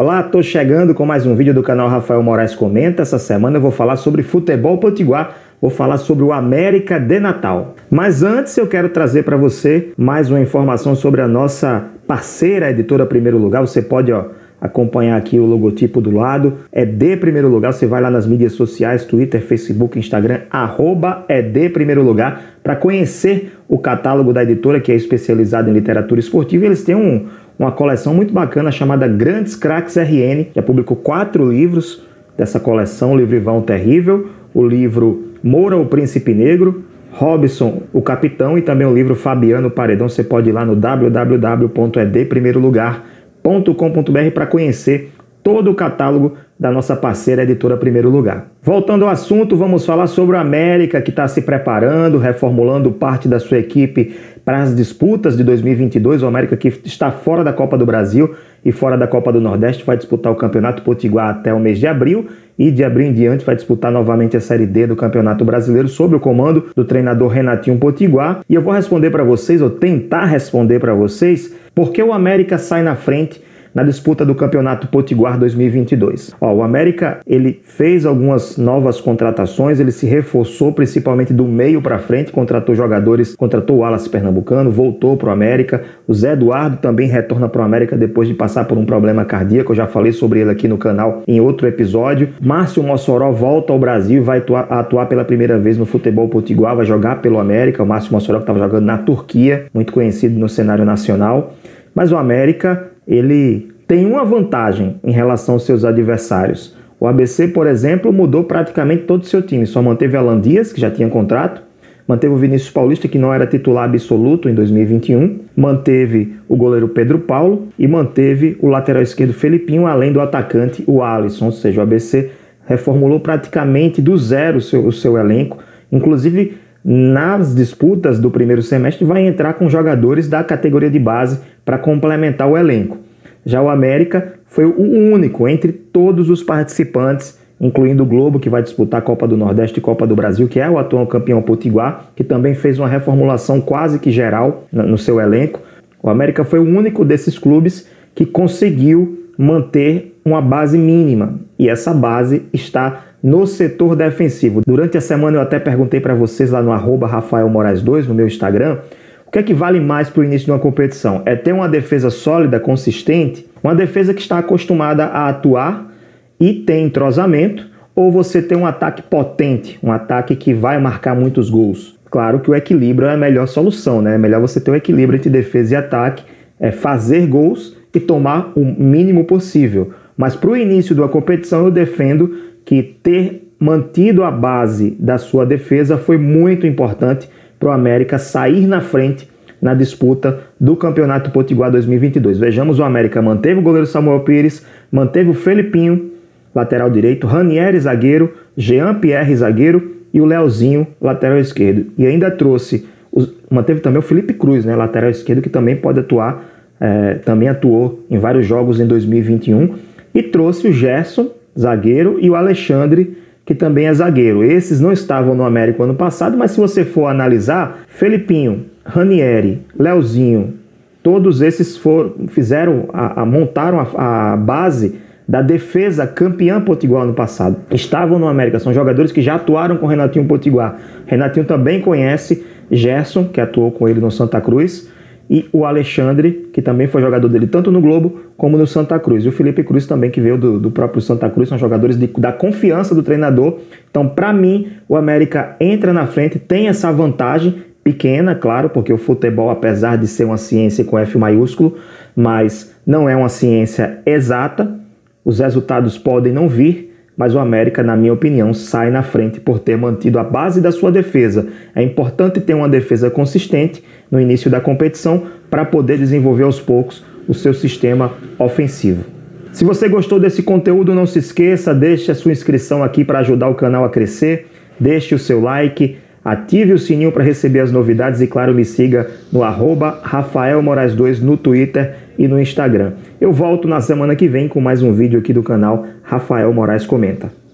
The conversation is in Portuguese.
Olá, estou chegando com mais um vídeo do canal Rafael Moraes Comenta. Essa semana eu vou falar sobre futebol potiguar, vou falar sobre o América de Natal. Mas antes eu quero trazer para você mais uma informação sobre a nossa parceira editora Primeiro Lugar. Você pode ó, acompanhar aqui o logotipo do lado. É de Primeiro Lugar. Você vai lá nas mídias sociais, Twitter, Facebook, Instagram, arroba é de Primeiro Lugar, para conhecer o catálogo da editora que é especializada em literatura esportiva. Eles têm um uma coleção muito bacana chamada Grandes Cracks RN. Já publicou quatro livros dessa coleção: o livro Ivão Terrível, o livro Moura, o Príncipe Negro, Robson, o Capitão e também o livro Fabiano Paredão. Você pode ir lá no www.edprimeirolugar.com.br para conhecer todo o catálogo da nossa parceira editora Primeiro Lugar. Voltando ao assunto, vamos falar sobre o América que está se preparando, reformulando parte da sua equipe para as disputas de 2022. O América que está fora da Copa do Brasil e fora da Copa do Nordeste vai disputar o Campeonato Potiguar até o mês de abril e de abril em diante vai disputar novamente a Série D do Campeonato Brasileiro sob o comando do treinador Renatinho Potiguar. E eu vou responder para vocês, ou tentar responder para vocês, por que o América sai na frente na disputa do Campeonato Potiguar 2022. Ó, o América ele fez algumas novas contratações, ele se reforçou principalmente do meio para frente, contratou jogadores, contratou o Wallace Pernambucano, voltou para o América. O Zé Eduardo também retorna para o América depois de passar por um problema cardíaco. Eu já falei sobre ele aqui no canal em outro episódio. Márcio Mossoró volta ao Brasil, vai atuar, atuar pela primeira vez no futebol potiguar, vai jogar pelo América. O Márcio Mossoró que estava jogando na Turquia, muito conhecido no cenário nacional. Mas o América ele tem uma vantagem em relação aos seus adversários. O ABC, por exemplo, mudou praticamente todo o seu time, só manteve Alan Dias, que já tinha contrato, manteve o Vinícius Paulista, que não era titular absoluto em 2021, manteve o goleiro Pedro Paulo. E manteve o lateral esquerdo Felipinho, além do atacante o Alisson, ou seja, o ABC reformulou praticamente do zero o seu, o seu elenco, inclusive nas disputas do primeiro semestre vai entrar com jogadores da categoria de base para complementar o elenco. Já o América foi o único entre todos os participantes, incluindo o Globo, que vai disputar a Copa do Nordeste e Copa do Brasil, que é o atual campeão potiguar, que também fez uma reformulação quase que geral no seu elenco. O América foi o único desses clubes que conseguiu manter uma base mínima, e essa base está no setor defensivo. Durante a semana eu até perguntei para vocês lá no arroba Rafael Moraes 2, no meu Instagram, o que é que vale mais para o início de uma competição? É ter uma defesa sólida, consistente, uma defesa que está acostumada a atuar e tem entrosamento, ou você ter um ataque potente, um ataque que vai marcar muitos gols? Claro que o equilíbrio é a melhor solução, né? É melhor você ter o um equilíbrio entre defesa e ataque, é fazer gols e tomar o mínimo possível. Mas para o início de uma competição, eu defendo que ter mantido a base da sua defesa foi muito importante para o América sair na frente na disputa do Campeonato Potiguar 2022. Vejamos, o América manteve o goleiro Samuel Pires, manteve o Felipinho, lateral direito, Ranieri, zagueiro, Jean Pierre, zagueiro, e o Leozinho, lateral esquerdo. E ainda trouxe, manteve também o Felipe Cruz, né, lateral esquerdo, que também pode atuar, é, também atuou em vários jogos em 2021, e trouxe o Gerson, zagueiro, e o Alexandre, que também é zagueiro. Esses não estavam no América ano passado, mas se você for analisar, Felipinho, Ranieri, Leozinho, todos esses foram, fizeram, a, a montaram a, a base da defesa campeã potiguar no passado. Estavam no América, são jogadores que já atuaram com Renatinho Potiguar. Renatinho também conhece Gerson, que atuou com ele no Santa Cruz e o Alexandre, que também foi jogador dele tanto no Globo como no Santa Cruz. E o Felipe Cruz também, que veio do, do próprio Santa Cruz, são jogadores de, da confiança do treinador. Então, para mim, o América entra na frente, tem essa vantagem pequena, claro, porque o futebol, apesar de ser uma ciência com F maiúsculo, mas não é uma ciência exata, os resultados podem não vir, mas o América, na minha opinião, sai na frente por ter mantido a base da sua defesa. É importante ter uma defesa consistente no início da competição para poder desenvolver aos poucos o seu sistema ofensivo. Se você gostou desse conteúdo, não se esqueça, deixe a sua inscrição aqui para ajudar o canal a crescer, deixe o seu like, ative o sininho para receber as novidades e, claro, me siga no arroba Rafael Moraes 2 no Twitter e no Instagram. Eu volto na semana que vem com mais um vídeo aqui do canal Rafael Moraes Comenta.